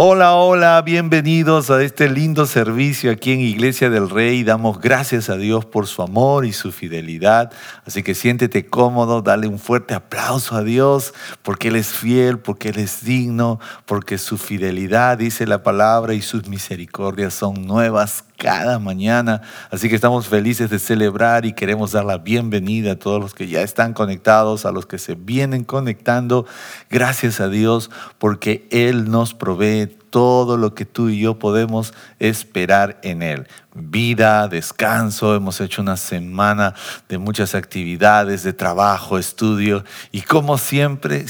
Hola, hola, bienvenidos a este lindo servicio aquí en Iglesia del Rey. Damos gracias a Dios por su amor y su fidelidad. Así que siéntete cómodo, dale un fuerte aplauso a Dios porque Él es fiel, porque Él es digno, porque su fidelidad, dice la palabra, y sus misericordias son nuevas cada mañana. Así que estamos felices de celebrar y queremos dar la bienvenida a todos los que ya están conectados, a los que se vienen conectando. Gracias a Dios porque Él nos provee todo lo que tú y yo podemos esperar en Él. Vida, descanso, hemos hecho una semana de muchas actividades, de trabajo, estudio y como siempre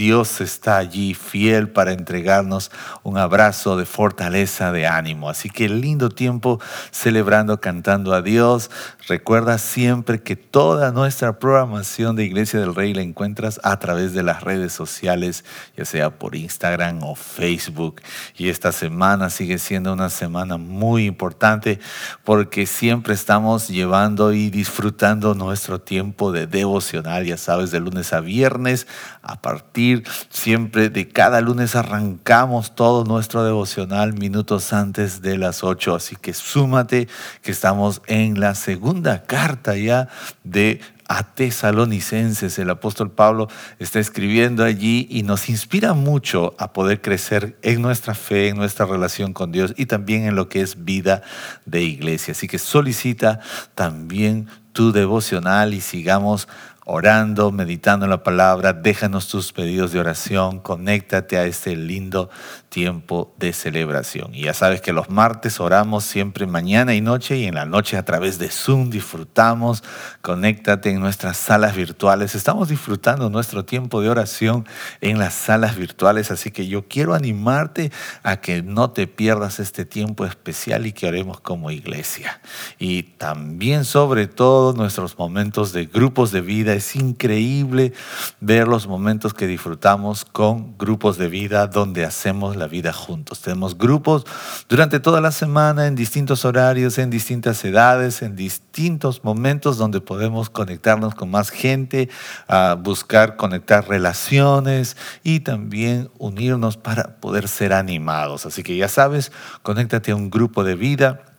Dios está allí fiel para entregarnos un abrazo de fortaleza, de ánimo. Así que lindo tiempo celebrando, cantando a Dios. Recuerda siempre que toda nuestra programación de Iglesia del Rey la encuentras a través de las redes sociales, ya sea por Instagram o Facebook. Y esta semana sigue siendo una semana muy importante porque siempre estamos llevando y disfrutando nuestro tiempo de devocional, ya sabes, de lunes a viernes a partir siempre de cada lunes arrancamos todo nuestro devocional minutos antes de las 8. Así que súmate que estamos en la segunda carta ya de a tesalonicenses. El apóstol Pablo está escribiendo allí y nos inspira mucho a poder crecer en nuestra fe, en nuestra relación con Dios y también en lo que es vida de iglesia. Así que solicita también tu devocional y sigamos orando, meditando en la palabra. Déjanos tus pedidos de oración. Conéctate a este lindo tiempo de celebración. Y ya sabes que los martes oramos siempre mañana y noche y en la noche a través de Zoom disfrutamos. Conéctate en nuestras salas virtuales. Estamos disfrutando nuestro tiempo de oración en las salas virtuales. Así que yo quiero animarte a que no te pierdas este tiempo especial y que oremos como iglesia. Y también sobre todo nuestros momentos de grupos de vida es increíble ver los momentos que disfrutamos con grupos de vida donde hacemos la vida juntos. Tenemos grupos durante toda la semana en distintos horarios, en distintas edades, en distintos momentos donde podemos conectarnos con más gente, a buscar conectar relaciones y también unirnos para poder ser animados. Así que ya sabes, conéctate a un grupo de vida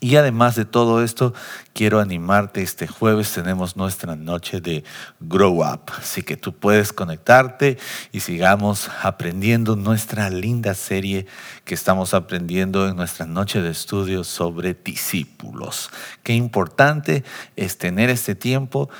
y además de todo esto, quiero animarte. Este jueves tenemos nuestra noche de Grow Up. Así que tú puedes conectarte y sigamos aprendiendo nuestra linda serie que estamos aprendiendo en nuestra noche de estudio sobre discípulos. Qué importante es tener este tiempo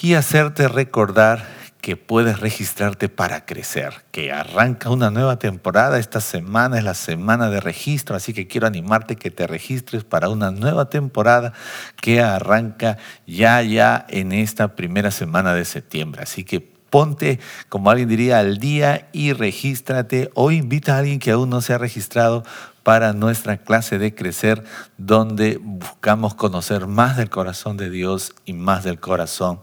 y hacerte recordar que puedes registrarte para crecer, que arranca una nueva temporada. Esta semana es la semana de registro, así que quiero animarte que te registres para una nueva temporada que arranca ya, ya en esta primera semana de septiembre. Así que ponte, como alguien diría, al día y regístrate o invita a alguien que aún no se ha registrado para nuestra clase de crecer, donde buscamos conocer más del corazón de Dios y más del corazón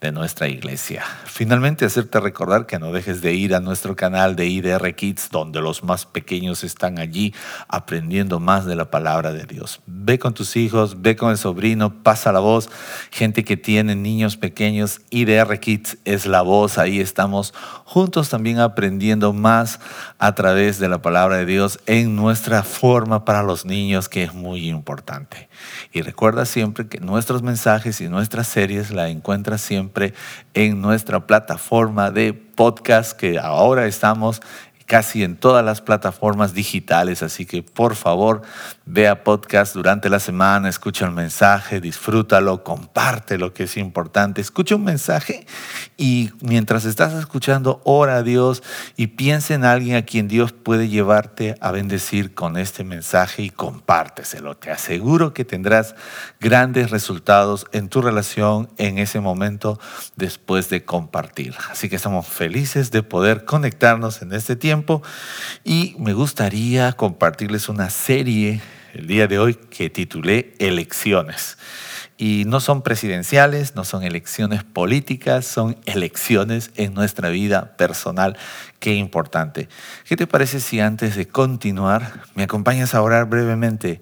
de nuestra iglesia. Finalmente, hacerte recordar que no dejes de ir a nuestro canal de IDR Kids, donde los más pequeños están allí aprendiendo más de la palabra de Dios. Ve con tus hijos, ve con el sobrino, pasa la voz. Gente que tiene niños pequeños, IDR Kids es la voz. Ahí estamos juntos también aprendiendo más a través de la palabra de Dios en nuestra forma para los niños, que es muy importante. Y recuerda siempre que nuestros mensajes y nuestras series la encuentras siempre en nuestra plataforma de podcast que ahora estamos casi en todas las plataformas digitales, así que por favor vea podcast durante la semana, escucha el mensaje, disfrútalo, comparte lo que es importante, escucha un mensaje y mientras estás escuchando, ora a Dios y piensa en alguien a quien Dios puede llevarte a bendecir con este mensaje y compárteselo. Te aseguro que tendrás grandes resultados en tu relación en ese momento después de compartir. Así que estamos felices de poder conectarnos en este tiempo y me gustaría compartirles una serie el día de hoy que titulé Elecciones. Y no son presidenciales, no son elecciones políticas, son elecciones en nuestra vida personal. Qué importante. ¿Qué te parece si antes de continuar me acompañas a orar brevemente?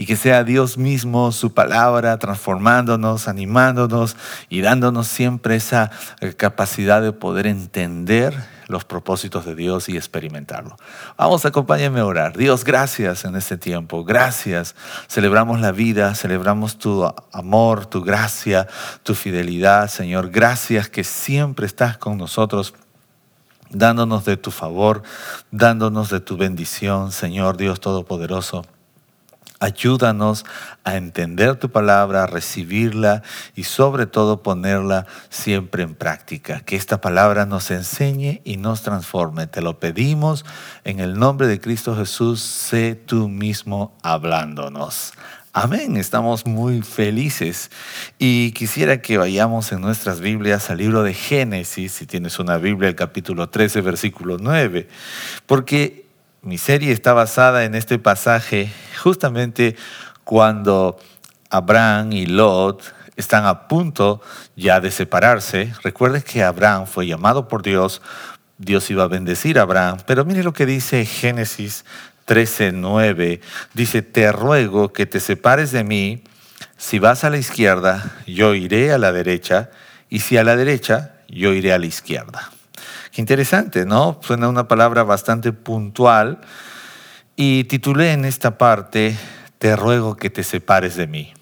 Y que sea Dios mismo, su palabra, transformándonos, animándonos y dándonos siempre esa eh, capacidad de poder entender los propósitos de Dios y experimentarlo. Vamos, acompáñame a orar. Dios, gracias en este tiempo. Gracias. Celebramos la vida, celebramos tu amor, tu gracia, tu fidelidad, Señor. Gracias que siempre estás con nosotros dándonos de tu favor, dándonos de tu bendición, Señor Dios Todopoderoso. Ayúdanos a entender tu palabra, a recibirla y sobre todo ponerla siempre en práctica. Que esta palabra nos enseñe y nos transforme. Te lo pedimos en el nombre de Cristo Jesús. Sé tú mismo hablándonos. Amén, estamos muy felices y quisiera que vayamos en nuestras Biblias al libro de Génesis, si tienes una Biblia, el capítulo 13, versículo 9, porque mi serie está basada en este pasaje justamente cuando Abraham y Lot están a punto ya de separarse. Recuerden que Abraham fue llamado por Dios, Dios iba a bendecir a Abraham, pero mire lo que dice Génesis 13:9. Dice, "Te ruego que te separes de mí, si vas a la izquierda, yo iré a la derecha, y si a la derecha, yo iré a la izquierda." Interesante, ¿no? Suena una palabra bastante puntual. Y titulé en esta parte, Te ruego que te separes de mí.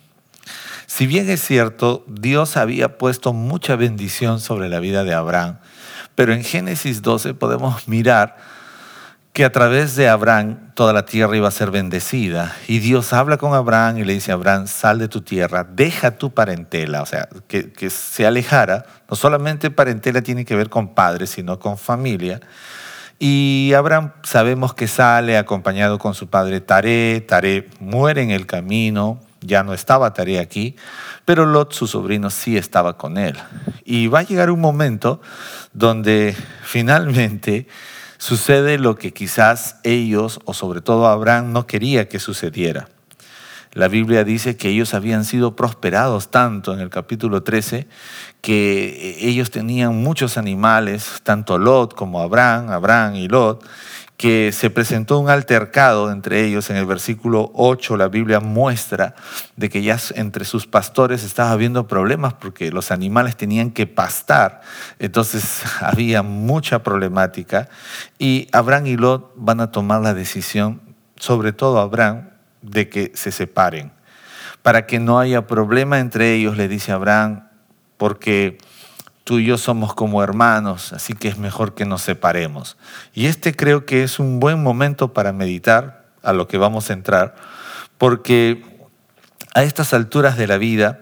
Si bien es cierto, Dios había puesto mucha bendición sobre la vida de Abraham, pero en Génesis 12 podemos mirar que a través de Abraham toda la tierra iba a ser bendecida. Y Dios habla con Abraham y le dice Abraham, sal de tu tierra, deja tu parentela, o sea, que, que se alejara. No solamente parentela tiene que ver con padres, sino con familia. Y Abraham sabemos que sale acompañado con su padre Taré. Taré muere en el camino, ya no estaba Taré aquí, pero Lot, su sobrino, sí estaba con él. Y va a llegar un momento donde finalmente sucede lo que quizás ellos, o sobre todo Abraham, no quería que sucediera. La Biblia dice que ellos habían sido prosperados tanto en el capítulo 13 que ellos tenían muchos animales, tanto Lot como Abraham, Abraham y Lot, que se presentó un altercado entre ellos. En el versículo 8 la Biblia muestra de que ya entre sus pastores estaba habiendo problemas porque los animales tenían que pastar. Entonces había mucha problemática y Abraham y Lot van a tomar la decisión, sobre todo Abraham, de que se separen. Para que no haya problema entre ellos, le dice Abraham, porque tú y yo somos como hermanos, así que es mejor que nos separemos. Y este creo que es un buen momento para meditar a lo que vamos a entrar, porque a estas alturas de la vida,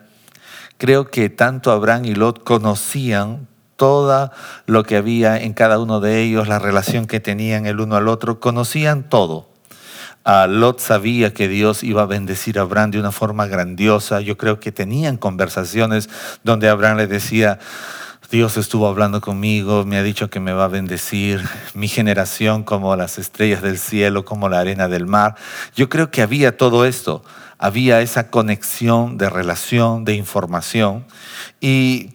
creo que tanto Abraham y Lot conocían todo lo que había en cada uno de ellos, la relación que tenían el uno al otro, conocían todo. A Lot sabía que Dios iba a bendecir a Abraham de una forma grandiosa. Yo creo que tenían conversaciones donde Abraham le decía, Dios estuvo hablando conmigo, me ha dicho que me va a bendecir, mi generación como las estrellas del cielo, como la arena del mar. Yo creo que había todo esto, había esa conexión de relación, de información. Y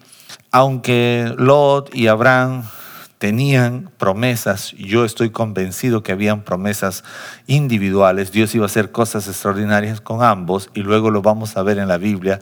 aunque Lot y Abraham tenían promesas, yo estoy convencido que habían promesas individuales, Dios iba a hacer cosas extraordinarias con ambos y luego lo vamos a ver en la Biblia,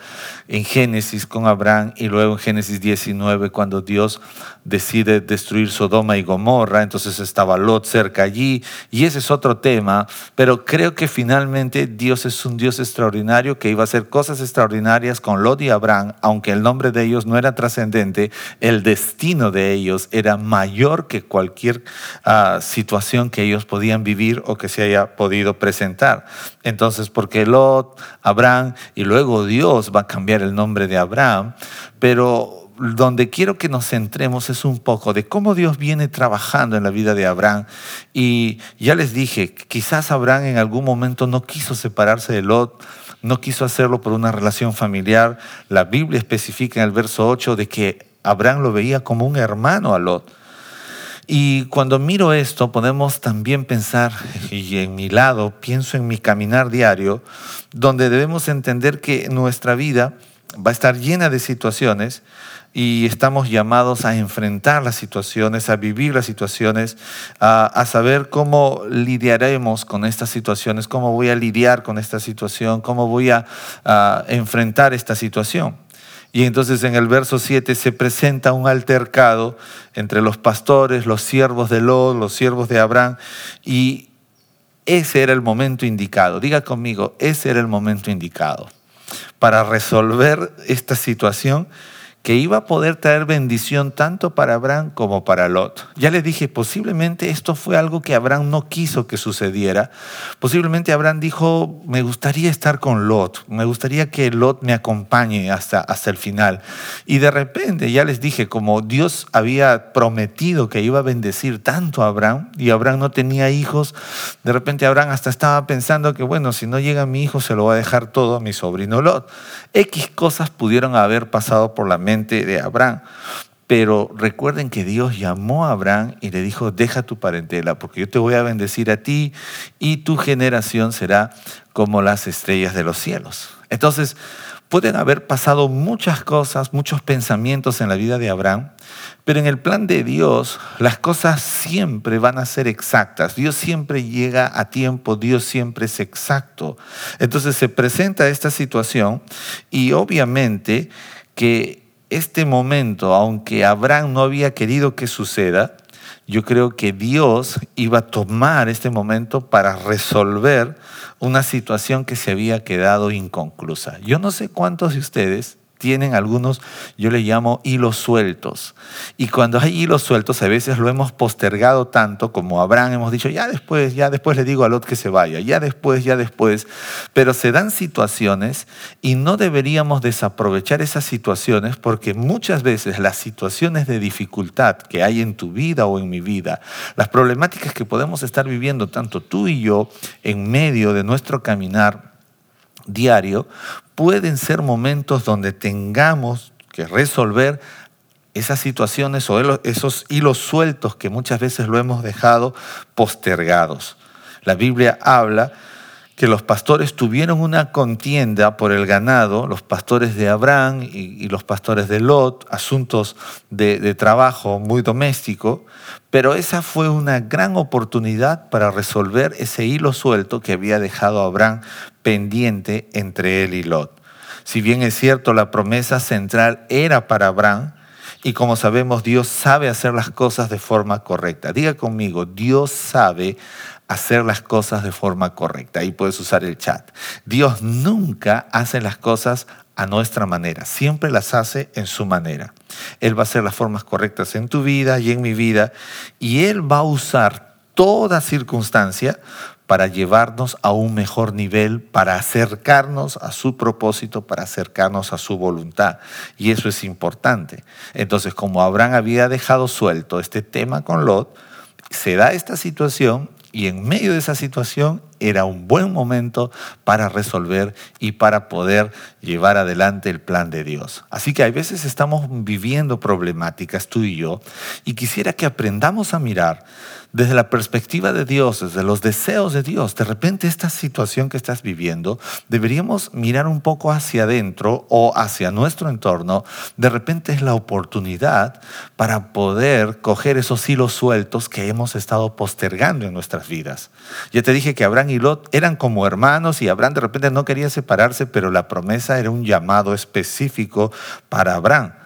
en Génesis con Abraham y luego en Génesis 19 cuando Dios decide destruir Sodoma y Gomorra, entonces estaba Lot cerca allí y ese es otro tema, pero creo que finalmente Dios es un Dios extraordinario que iba a hacer cosas extraordinarias con Lot y Abraham, aunque el nombre de ellos no era trascendente, el destino de ellos era mayor mayor que cualquier ah, situación que ellos podían vivir o que se haya podido presentar. Entonces, porque Lot, Abraham y luego Dios va a cambiar el nombre de Abraham, pero donde quiero que nos centremos es un poco de cómo Dios viene trabajando en la vida de Abraham. Y ya les dije, quizás Abraham en algún momento no quiso separarse de Lot, no quiso hacerlo por una relación familiar. La Biblia especifica en el verso 8 de que Abraham lo veía como un hermano a Lot. Y cuando miro esto, podemos también pensar, y en mi lado, pienso en mi caminar diario, donde debemos entender que nuestra vida va a estar llena de situaciones y estamos llamados a enfrentar las situaciones, a vivir las situaciones, a, saber cómo lidiaremos con estas situaciones, cómo voy a lidiar con esta situación, cómo voy a, enfrentar esta situación. Y entonces en el verso 7 se presenta un altercado entre los pastores, los siervos de Lot, los siervos de Abraham, y ese era el momento indicado. Diga conmigo, ese era el momento indicado para resolver esta situación que iba a poder traer bendición tanto para Abraham como para Lot. Ya le dije, posiblemente esto fue algo que Abraham no quiso que sucediera. Posiblemente Abraham dijo, me gustaría estar con Lot, me gustaría que Lot me acompañe hasta, hasta el final. Y de repente, ya les dije, como Dios había prometido que iba a bendecir tanto a Abraham y Abraham no tenía hijos, de repente Abraham hasta estaba pensando que, bueno, si no llega mi hijo, se lo va a dejar todo a mi sobrino Lot. X cosas pudieron haber pasado por la mente de Abraham. Pero recuerden que Dios llamó a Abraham y le dijo, deja tu parentela, porque yo te voy a bendecir a ti y tu generación será como las estrellas de los cielos. Entonces, pueden haber pasado muchas cosas, muchos pensamientos en la vida de Abraham, pero en el plan de Dios las cosas siempre van a ser exactas. Dios siempre llega a tiempo, Dios siempre es exacto. Entonces se presenta esta situación y obviamente que este momento, aunque Abraham no había querido que suceda, yo creo que Dios iba a tomar este momento para resolver una situación que se había quedado inconclusa. Yo no sé cuántos de ustedes tienen algunos, yo le llamo hilos sueltos. Y cuando hay hilos sueltos, a veces lo hemos postergado tanto como Abraham, hemos dicho, ya después, ya después le digo a Lot que se vaya, ya después, ya después. Pero se dan situaciones y no deberíamos desaprovechar esas situaciones porque muchas veces las situaciones de dificultad que hay en tu vida o en mi vida, las problemáticas que podemos estar viviendo tanto tú y yo en medio de nuestro caminar, diario, pueden ser momentos donde tengamos que resolver esas situaciones o esos hilos sueltos que muchas veces lo hemos dejado postergados. La Biblia habla que los pastores tuvieron una contienda por el ganado, los pastores de Abraham y, los pastores de Lot, asuntos de, de trabajo muy doméstico, pero esa fue una gran oportunidad para resolver ese hilo suelto que había dejado Abraham pendiente entre él y Lot. Si bien es cierto, la promesa central era para Abraham, y como sabemos, Dios sabe hacer las cosas de forma correcta. Diga conmigo, Dios sabe hacer las cosas de forma correcta. Ahí puedes usar el chat. Dios nunca hace las cosas a nuestra manera, siempre las hace en su manera. Él va a hacer las formas correctas en tu vida y en mi vida, y Él va a usar toda circunstancia para llevarnos a un mejor nivel, para acercarnos a su propósito, para acercarnos a su voluntad. Y eso es importante. Entonces, como Abraham había dejado suelto este tema con Lot, se da esta situación y en medio de esa situación era un buen momento para resolver y para poder llevar adelante el plan de Dios. Así que a veces estamos viviendo problemáticas tú y yo y quisiera que aprendamos a mirar desde la perspectiva de Dios, desde los deseos de Dios. De repente esta situación que estás viviendo, deberíamos mirar un poco hacia adentro o hacia nuestro entorno. De repente es la oportunidad para poder coger esos hilos sueltos que hemos estado postergando en nuestras vidas. Ya te dije que Abraham y Lot eran como hermanos y Abraham de repente no quería separarse, pero la promesa era un llamado específico para Abraham.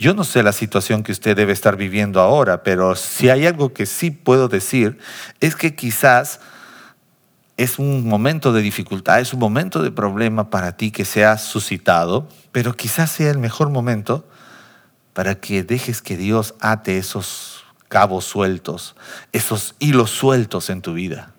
Yo no sé la situación que usted debe estar viviendo ahora, pero si hay algo que sí puedo decir, es que quizás es un momento de dificultad, es un momento de problema para ti que se ha suscitado, pero quizás sea el mejor momento para que dejes que Dios ate esos cabos sueltos, esos hilos sueltos en tu vida.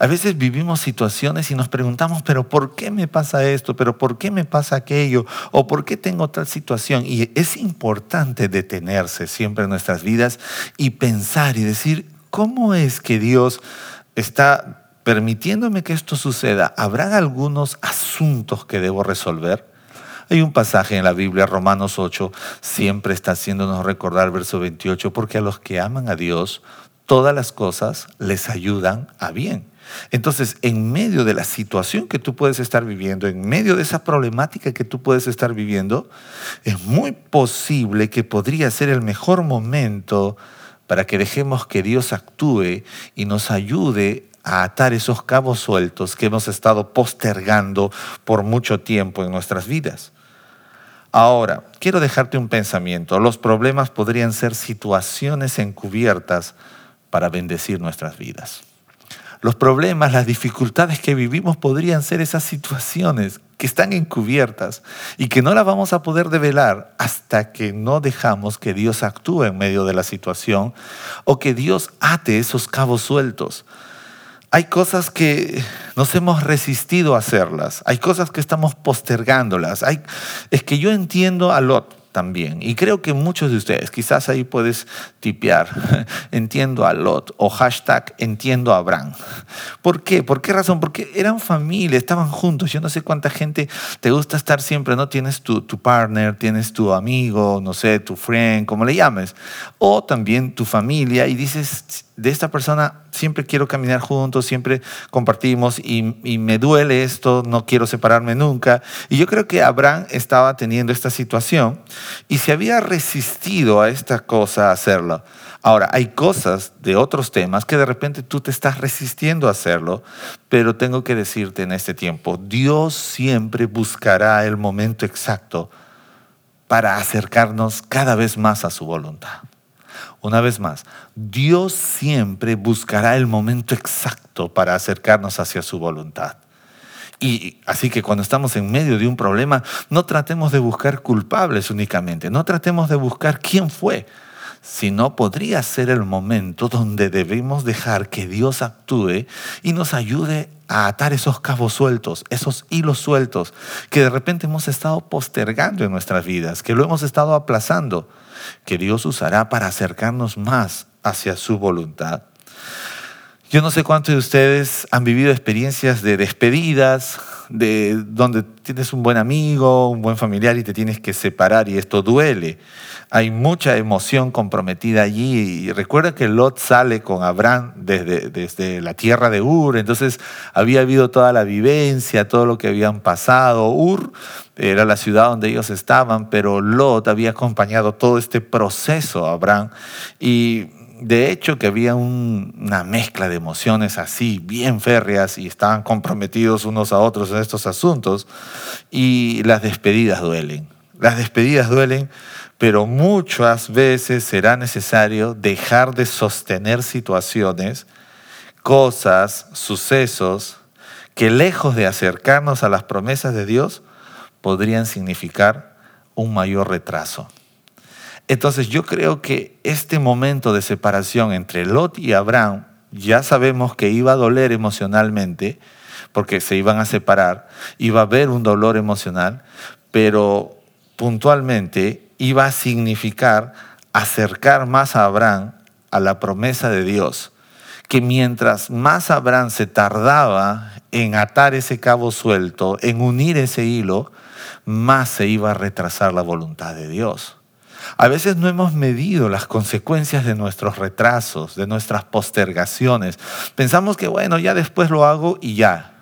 A veces vivimos situaciones y nos preguntamos, pero ¿por qué me pasa esto? ¿Pero por qué me pasa aquello? ¿O por qué tengo tal situación? Y es importante detenerse siempre en nuestras vidas y pensar y decir, ¿cómo es que Dios está permitiéndome que esto suceda? ¿Habrá algunos asuntos que debo resolver? Hay un pasaje en la Biblia, Romanos 8, siempre está haciéndonos recordar verso 28, porque a los que aman a Dios, todas las cosas les ayudan a bien. Entonces, en medio de la situación que tú puedes estar viviendo, en medio de esa problemática que tú puedes estar viviendo, es muy posible que podría ser el mejor momento para que dejemos que Dios actúe y nos ayude a atar esos cabos sueltos que hemos estado postergando por mucho tiempo en nuestras vidas. Ahora, quiero dejarte un pensamiento. Los problemas podrían ser situaciones encubiertas para bendecir nuestras vidas. Los problemas, las dificultades que vivimos podrían ser esas situaciones que están encubiertas y que no las vamos a poder develar hasta que no dejamos que Dios actúe en medio de la situación o que Dios ate esos cabos sueltos. Hay cosas que nos hemos resistido a hacerlas, hay cosas que estamos postergándolas. Es que yo entiendo a Lot también. Y creo que muchos de ustedes, quizás ahí puedes tipear, entiendo a Lot o hashtag entiendo a Abraham. ¿Por qué? ¿Por qué razón? Porque eran familia, estaban juntos. Yo no sé cuánta gente te gusta estar siempre, ¿no? Tienes tu, tu partner, tienes tu amigo, no sé, tu friend, como le llames. O también tu familia y dices, de esta persona siempre quiero caminar juntos, siempre compartimos y, me duele esto, no quiero separarme nunca. Y yo creo que Abraham estaba teniendo esta situación y se había resistido a esta cosa, a hacerlo. Ahora, hay cosas de otros temas que de repente tú te estás resistiendo a hacerlo, pero tengo que decirte en este tiempo, Dios siempre buscará el momento exacto para acercarnos cada vez más a su voluntad. Una vez más, Dios siempre buscará el momento exacto para acercarnos hacia su voluntad. Y así que cuando estamos en medio de un problema, no tratemos de buscar culpables únicamente, no tratemos de buscar quién fue, sino podría ser el momento donde debemos dejar que Dios actúe y nos ayude a atar esos cabos sueltos, esos hilos sueltos que de repente hemos estado postergando en nuestras vidas, que lo hemos estado aplazando que Dios usará para acercarnos más hacia su voluntad. Yo no sé cuántos de ustedes han vivido experiencias de despedidas, de donde tienes un buen amigo, un buen familiar y te tienes que separar y esto duele. Hay mucha emoción comprometida allí. Y recuerda que Lot sale con Abraham desde, desde la tierra de Ur, entonces había habido toda la vivencia, todo lo que habían pasado. Ur era la ciudad donde ellos estaban, pero Lot había acompañado todo este proceso a Abraham y de hecho que había una mezcla de emociones así, bien férreas, y estaban comprometidos unos a otros en estos asuntos, y las despedidas duelen. Las despedidas duelen, pero muchas veces será necesario dejar de sostener situaciones, cosas, sucesos, que lejos de acercarnos a las promesas de Dios, podrían significar un mayor retraso. Entonces yo creo que este momento de separación entre Lot y Abraham, ya sabemos que iba a doler emocionalmente, porque se iban a separar, iba a haber un dolor emocional, pero puntualmente iba a significar acercar más a Abraham a la promesa de Dios, que mientras más Abraham se tardaba en atar ese cabo suelto, en unir ese hilo, más se iba a retrasar la voluntad de Dios. A veces no hemos medido las consecuencias de nuestros retrasos, de nuestras postergaciones. Pensamos que, bueno, ya después lo hago y ya.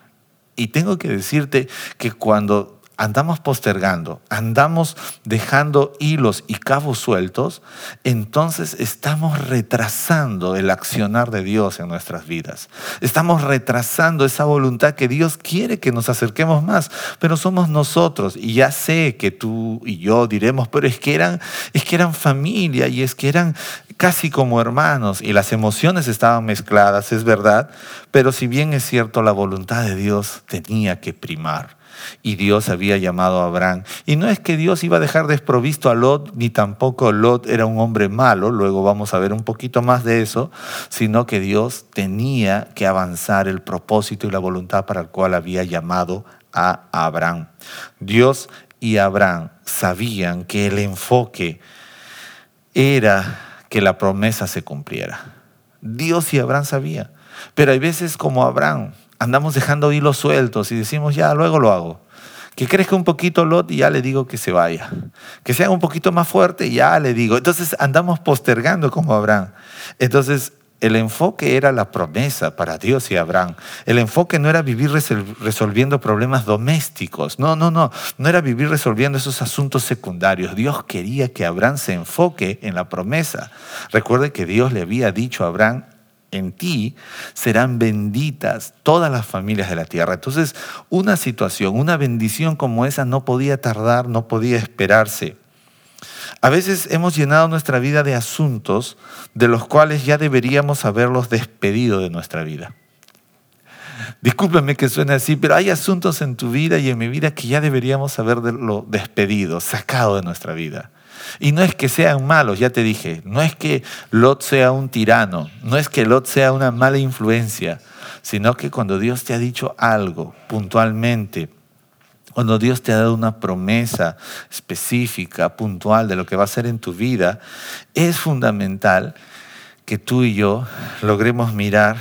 Y tengo que decirte que cuando andamos postergando, andamos dejando hilos y cabos sueltos, entonces estamos retrasando el accionar de Dios en nuestras vidas. Estamos retrasando esa voluntad que Dios quiere que nos acerquemos más, pero somos nosotros. Y ya sé que tú y yo diremos, pero es que eran, es que eran familia y es que eran casi como hermanos y las emociones estaban mezcladas, es verdad, pero si bien es cierto, la voluntad de Dios tenía que primar y Dios había llamado a Abraham. Y no es que Dios iba a dejar desprovisto a Lot, ni tampoco Lot era un hombre malo, luego vamos a ver un poquito más de eso, sino que Dios tenía que avanzar el propósito y la voluntad para el cual había llamado a Abraham. Dios y Abraham sabían que el enfoque era que la promesa se cumpliera. Dios y Abraham sabían. Pero hay veces como Abraham, andamos dejando hilos sueltos y decimos, ya, luego lo hago. Que crezca un poquito Lot y ya le digo que se vaya. Que sea un poquito más fuerte y ya le digo. Entonces andamos postergando como Abraham. Entonces el enfoque era la promesa para Dios y Abraham. El enfoque no era vivir resolviendo problemas domésticos. No, no, no. No era vivir resolviendo esos asuntos secundarios. Dios quería que Abraham se enfoque en la promesa. Recuerde que Dios le había dicho a Abraham, en ti serán benditas todas las familias de la tierra. Entonces, una situación, una bendición como esa no podía tardar, no podía esperarse. A veces hemos llenado nuestra vida de asuntos de los cuales ya deberíamos haberlos despedido de nuestra vida. Discúlpeme que suene así, pero hay asuntos en tu vida y en mi vida que ya deberíamos haberlo despedido, sacado de nuestra vida. Y no es que sean malos, ya te dije, no es que Lot sea un tirano, no es que Lot sea una mala influencia, sino que cuando Dios te ha dicho algo puntualmente, cuando Dios te ha dado una promesa específica, puntual de lo que va a hacer en tu vida, es fundamental que tú y yo logremos mirar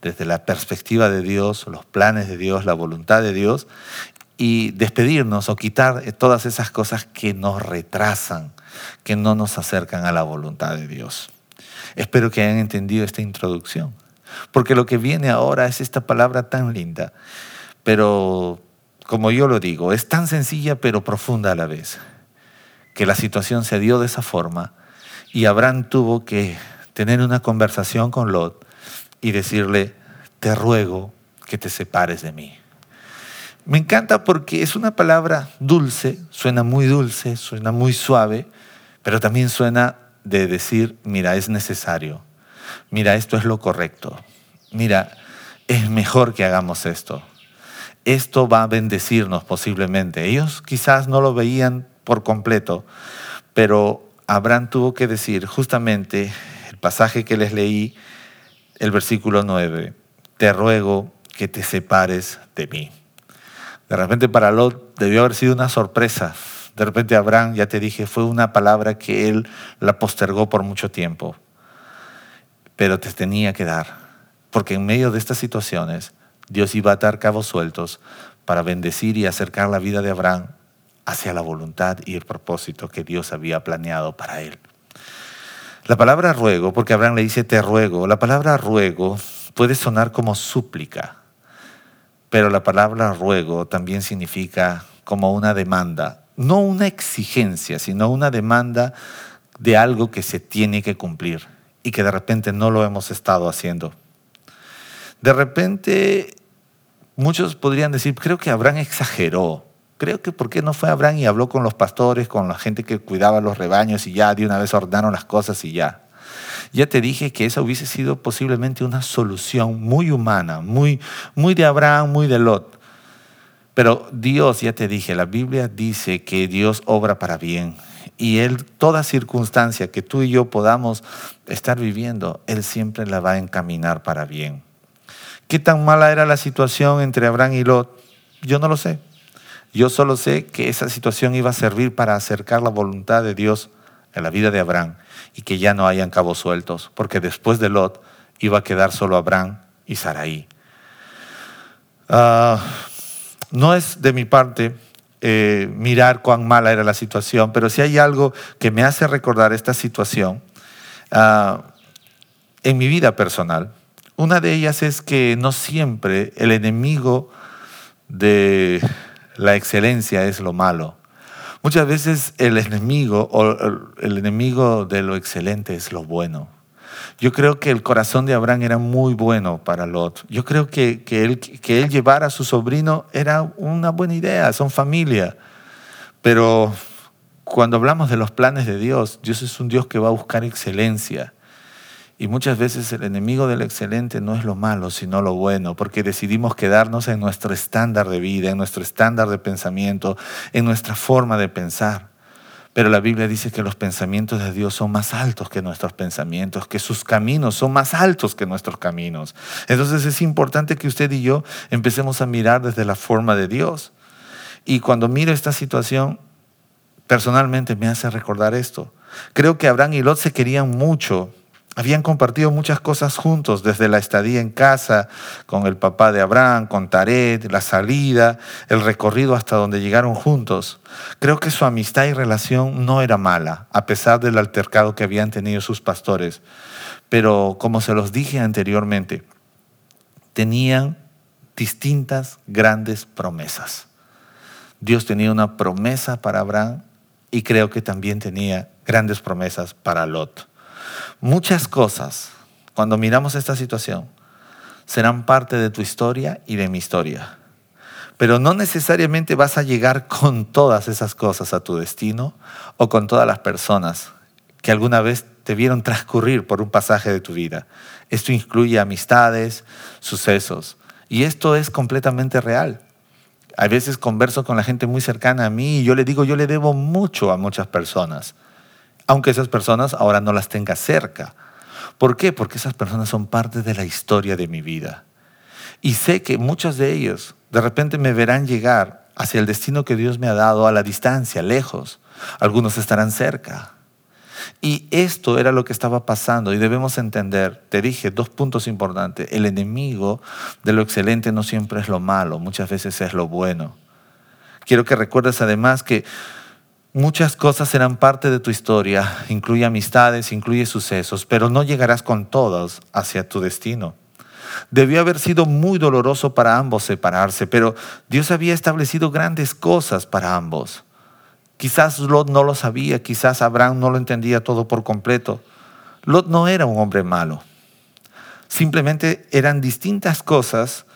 desde la perspectiva de Dios, los planes de Dios, la voluntad de Dios, y despedirnos o quitar todas esas cosas que nos retrasan, que no nos acercan a la voluntad de Dios. Espero que hayan entendido esta introducción, porque lo que viene ahora es esta palabra tan linda, pero como yo lo digo, es tan sencilla pero profunda a la vez, que la situación se dio de esa forma y Abraham tuvo que tener una conversación con Lot y decirle, te ruego que te separes de mí. Me encanta porque es una palabra dulce, suena muy dulce, suena muy suave, pero también suena de decir, mira, es necesario, mira, esto es lo correcto, mira, es mejor que hagamos esto esto va a bendecirnos posiblemente. Ellos quizás no lo veían por completo, pero Abraham tuvo que decir justamente el pasaje que les leí, el versículo 9, te ruego que te separes de mí. De repente para Lot debió haber sido una sorpresa. De repente Abraham, ya te dije, fue una palabra que él la postergó por mucho tiempo. Pero te tenía que dar. Porque en medio de estas situaciones, Dios iba a atar cabos sueltos para bendecir y acercar la vida de Abraham hacia la voluntad y el propósito que Dios había planeado para él. La palabra ruego, porque Abraham le dice te ruego, la palabra ruego puede sonar como súplica, pero la palabra ruego también significa como una demanda, no una exigencia, sino una demanda de algo que se tiene que cumplir y que de repente no lo hemos estado haciendo. De repente muchos podrían decir, creo que Abraham exageró. Creo que ¿por qué no fue Abraham y habló con los pastores, con la gente que cuidaba los rebaños y ya de una vez ordenaron las cosas y ya? Ya te dije que esa hubiese sido posiblemente una solución muy humana, muy, muy de Abraham, muy de Lot. Pero Dios, ya te dije, la Biblia dice que Dios obra para bien. Y Él, toda circunstancia que tú y yo podamos estar viviendo, Él siempre la va a encaminar para bien. ¿Qué tan mala era la situación entre Abraham y Lot? Yo no lo sé. Yo solo sé que esa situación iba a servir para acercar la voluntad de Dios a la vida de Abraham y que ya no hayan cabos sueltos, porque después de Lot iba a quedar solo Abraham y Saraí. Ah, no es de mi parte eh, mirar cuán mala era la situación, pero si hay algo que me hace recordar esta situación ah, en mi vida personal, una de ellas es que no siempre el enemigo de la excelencia es lo malo. Muchas veces el enemigo o el enemigo de lo excelente es lo bueno. Yo creo que el corazón de Abraham era muy bueno para Lot. Yo creo que, que, él, que él llevara a su sobrino era una buena idea, son familia. Pero cuando hablamos de los planes de Dios, Dios es un Dios que va a buscar excelencia. Y muchas veces el enemigo del excelente no es lo malo, sino lo bueno, porque decidimos quedarnos en nuestro estándar de vida, en nuestro estándar de pensamiento, en nuestra forma de pensar. Pero la Biblia dice que los pensamientos de Dios son más altos que nuestros pensamientos, que sus caminos son más altos que nuestros caminos. Entonces es importante que usted y yo empecemos a mirar desde la forma de Dios. Y cuando miro esta situación, personalmente me hace recordar esto. Creo que Abraham y Lot se querían mucho, Habían compartido muchas cosas juntos, desde la estadía en casa, con el papá de Abraham, con Taret, la salida, el recorrido hasta donde llegaron juntos. Creo que su amistad y relación no era mala, a pesar del altercado que habían tenido sus pastores. Pero como se los dije anteriormente, tenían distintas grandes promesas. Dios tenía una promesa para Abraham y creo que también tenía grandes promesas para Lot. Muchas cosas, cuando miramos esta situación, serán parte de tu historia y de mi historia. Pero no necesariamente vas a llegar con todas esas cosas a tu destino o con todas las personas que alguna vez te vieron transcurrir por un pasaje de tu vida. Esto incluye amistades, sucesos. Y esto es completamente real. A veces converso con la gente muy cercana a mí y yo le digo, yo le debo mucho a muchas personas aunque esas personas ahora no las tenga cerca. ¿Por qué? Porque esas personas son parte de la historia de mi vida. Y sé que muchos de ellos de repente me verán llegar hacia el destino que Dios me ha dado a la distancia, lejos. Algunos estarán cerca. Y esto era lo que estaba pasando y debemos entender, te dije dos puntos importantes, el enemigo de lo excelente no siempre es lo malo, muchas veces es lo bueno. Quiero que recuerdes además que Muchas cosas serán parte de tu historia, incluye amistades, incluye sucesos, pero no llegarás con todos hacia tu destino. Debió haber sido muy doloroso para ambos separarse, pero Dios había establecido grandes cosas para ambos. Quizás Lot no lo sabía, quizás Abraham no lo entendía todo por completo. Lot no era un hombre malo. Simplemente eran distintas cosas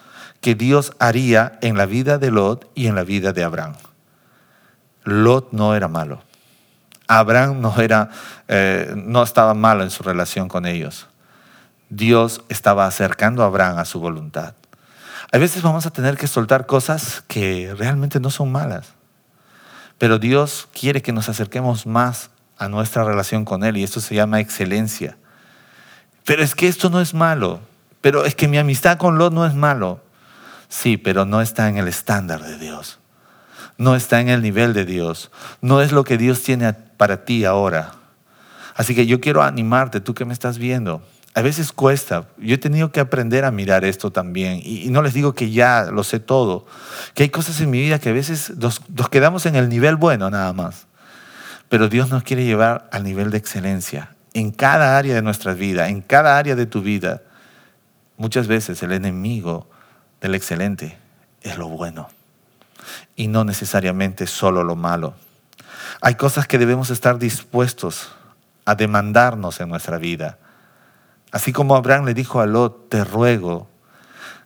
que Dios haría en la vida de Lot y en la vida de Abraham. Lot no era malo. Abraham no, era, eh, no estaba malo en su relación con ellos. Dios estaba acercando a Abraham a su voluntad. A veces vamos a tener que soltar cosas que realmente no son malas, pero Dios quiere que nos acerquemos más a nuestra relación con Él y esto se llama excelencia. Pero es que esto no es malo, pero es que mi amistad con Lot no es malo. Sí, pero no está en el estándar de Dios no está en el nivel de Dios, no es lo que Dios tiene para ti ahora. Así que yo quiero animarte, tú que me estás viendo. A veces cuesta, yo he tenido que aprender a mirar esto también y, no les digo que ya lo sé todo, que hay cosas en mi vida que a veces nos, nos quedamos en el nivel bueno nada más, pero Dios nos quiere llevar al nivel de excelencia en cada área de nuestra vida, en cada área de tu vida. Muchas veces el enemigo del excelente es lo bueno y no necesariamente solo lo malo. Hay cosas que debemos estar dispuestos a demandarnos en nuestra vida. Así como Abraham le dijo a Lot, te ruego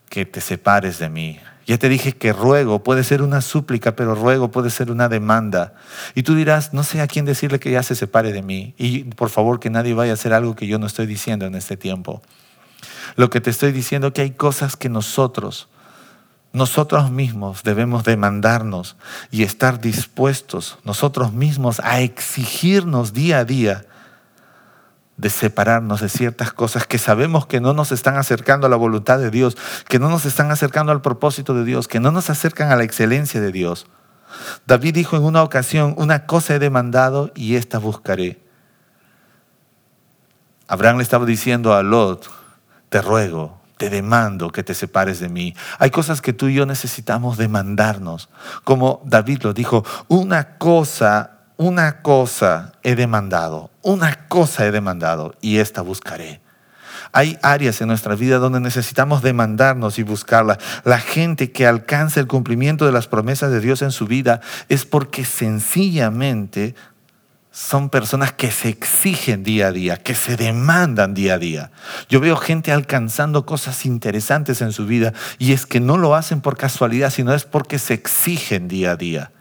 que te separes de mí. Ya te dije que ruego puede ser una súplica, pero ruego puede ser una demanda. Y tú dirás, no sé a quién decirle que ya se separe de mí. Y por favor que nadie vaya a hacer algo que yo no estoy diciendo en este tiempo. Lo que te estoy diciendo es que hay cosas que nosotros nosotros mismos debemos demandarnos y estar dispuestos nosotros mismos a exigirnos día a día de separarnos de ciertas cosas que sabemos que no nos están acercando a la voluntad de Dios, que no nos están acercando al propósito de Dios, que no nos acercan a la excelencia de Dios. David dijo en una ocasión, una cosa he demandado y esta buscaré. Abraham le estaba diciendo a Lot, te ruego, te demando que te separes de mí. Hay cosas que tú y yo necesitamos demandarnos. Como David lo dijo, una cosa, una cosa he demandado, una cosa he demandado y esta buscaré. Hay áreas en nuestra vida donde necesitamos demandarnos y buscarla. La gente que alcanza el cumplimiento de las promesas de Dios en su vida es porque sencillamente son personas que se exigen día a día, que se demandan día a día. Yo veo gente alcanzando cosas interesantes en su vida y es que no lo hacen por casualidad, sino es porque se exigen día a día.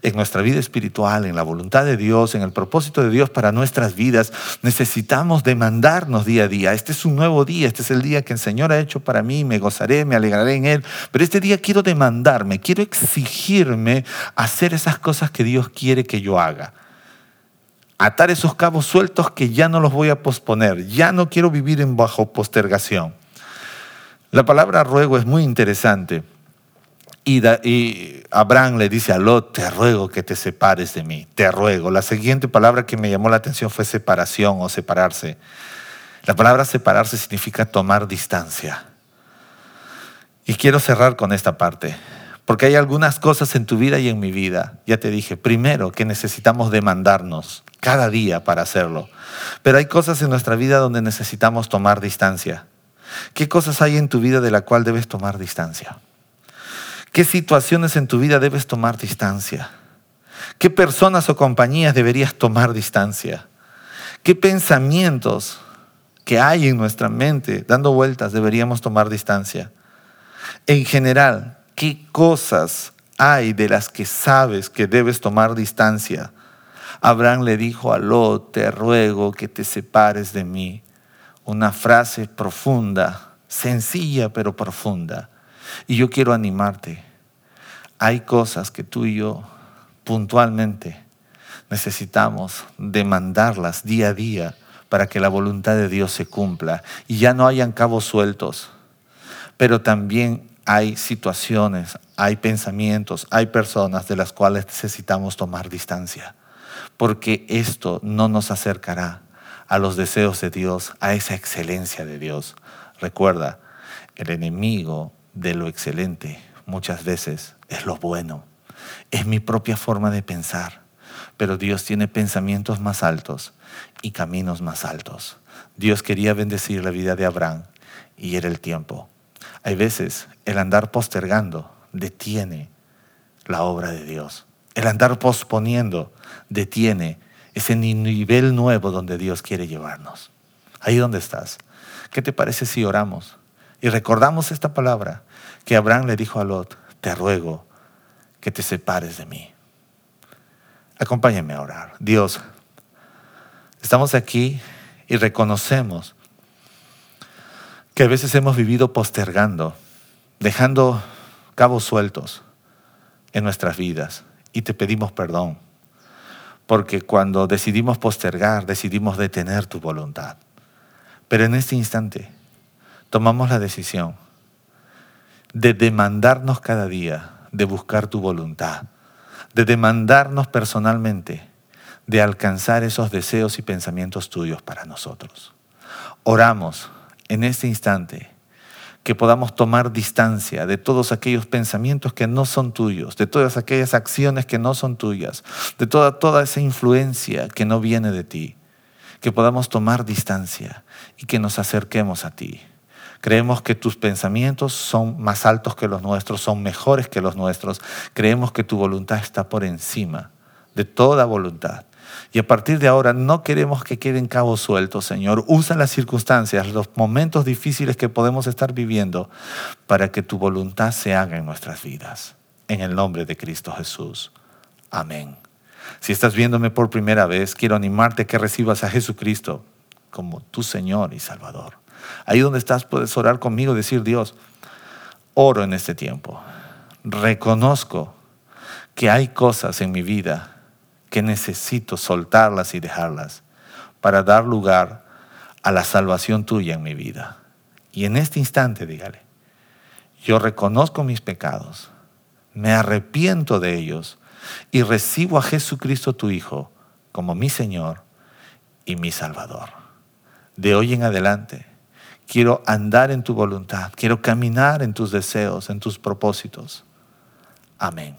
En nuestra vida espiritual, en la voluntad de Dios, en el propósito de Dios para nuestras vidas, necesitamos demandarnos día a día. Este es un nuevo día, este es el día que el Señor ha hecho para mí, me gozaré, me alegraré en Él. Pero este día quiero demandarme, quiero exigirme hacer esas cosas que Dios quiere que yo haga atar esos cabos sueltos que ya no los voy a posponer, ya no quiero vivir en bajo postergación. La palabra ruego es muy interesante. Y, y, Abraham le dice a Lot, te ruego que te separes de mí, te ruego. La siguiente palabra que me llamó la atención fue separación o separarse. La palabra separarse significa tomar distancia. Y quiero cerrar con esta parte, porque hay algunas cosas en tu vida y en mi vida. Ya te dije, primero que necesitamos demandarnos cada día para hacerlo, pero hay cosas en nuestra vida donde necesitamos tomar distancia. ¿Qué cosas hay en tu vida de la cual debes tomar distancia? ¿Qué situaciones en tu vida debes tomar distancia? ¿Qué personas o compañías deberías tomar distancia? ¿Qué pensamientos que hay en nuestra mente dando vueltas deberíamos tomar distancia? En general, ¿qué cosas hay de las que sabes que debes tomar distancia? Abraham le dijo a Lot, te ruego que te separes de mí. Una frase profunda, sencilla pero profunda. Y yo quiero animarte. Hay cosas que tú y yo puntualmente necesitamos demandarlas día a día para que la voluntad de Dios se cumpla y ya no hayan cabos sueltos. Pero también hay situaciones, hay pensamientos, hay personas de las cuales necesitamos tomar distancia, porque esto no nos acercará a los deseos de Dios, a esa excelencia de Dios. Recuerda, el enemigo de lo excelente muchas veces es lo bueno, es mi propia forma de pensar pero Dios tiene pensamientos más altos y caminos más altos. Dios quería bendecir la vida de Abraham y era el tiempo. Hay veces el andar postergando detiene la obra de Dios. El andar posponiendo detiene ese nivel nuevo donde Dios quiere llevarnos. Ahí donde estás. ¿Qué te parece si oramos y recordamos esta palabra que Abraham le dijo a Lot? Te ruego que te separes de mí. Acompáñenme a orar. Dios, estamos aquí y reconocemos que a veces hemos vivido postergando, dejando cabos sueltos en nuestras vidas y te pedimos perdón, porque cuando decidimos postergar, decidimos detener tu voluntad. Pero en este instante tomamos la decisión de demandarnos cada día, de buscar tu voluntad de demandarnos personalmente de alcanzar esos deseos y pensamientos tuyos para nosotros. Oramos en este instante que podamos tomar distancia de todos aquellos pensamientos que no son tuyos, de todas aquellas acciones que no son tuyas, de toda, toda esa influencia que no viene de ti, que podamos tomar distancia y que nos acerquemos a ti. Creemos que tus pensamientos son más altos que los nuestros, son mejores que los nuestros. Creemos que tu voluntad está por encima de toda voluntad. Y a partir de ahora no queremos que queden cabos sueltos, Señor. Usa las circunstancias, los momentos difíciles que podemos estar viviendo para que tu voluntad se haga en nuestras vidas. En el nombre de Cristo Jesús. Amén. Si estás viéndome por primera vez, quiero animarte a que recibas a Jesucristo como tu Señor y Salvador. Ahí donde estás puedes orar conmigo decir, Dios, oro en este tiempo. Reconozco que hay cosas en mi vida que necesito soltarlas y dejarlas para dar lugar a la salvación tuya en mi vida. Y en este instante, dígale, yo reconozco mis pecados, me arrepiento de ellos y recibo a Jesucristo tu Hijo como mi Señor y mi Salvador. De hoy en adelante, Quiero andar en tu voluntad. Quiero caminar en tus deseos, en tus propósitos. Amén.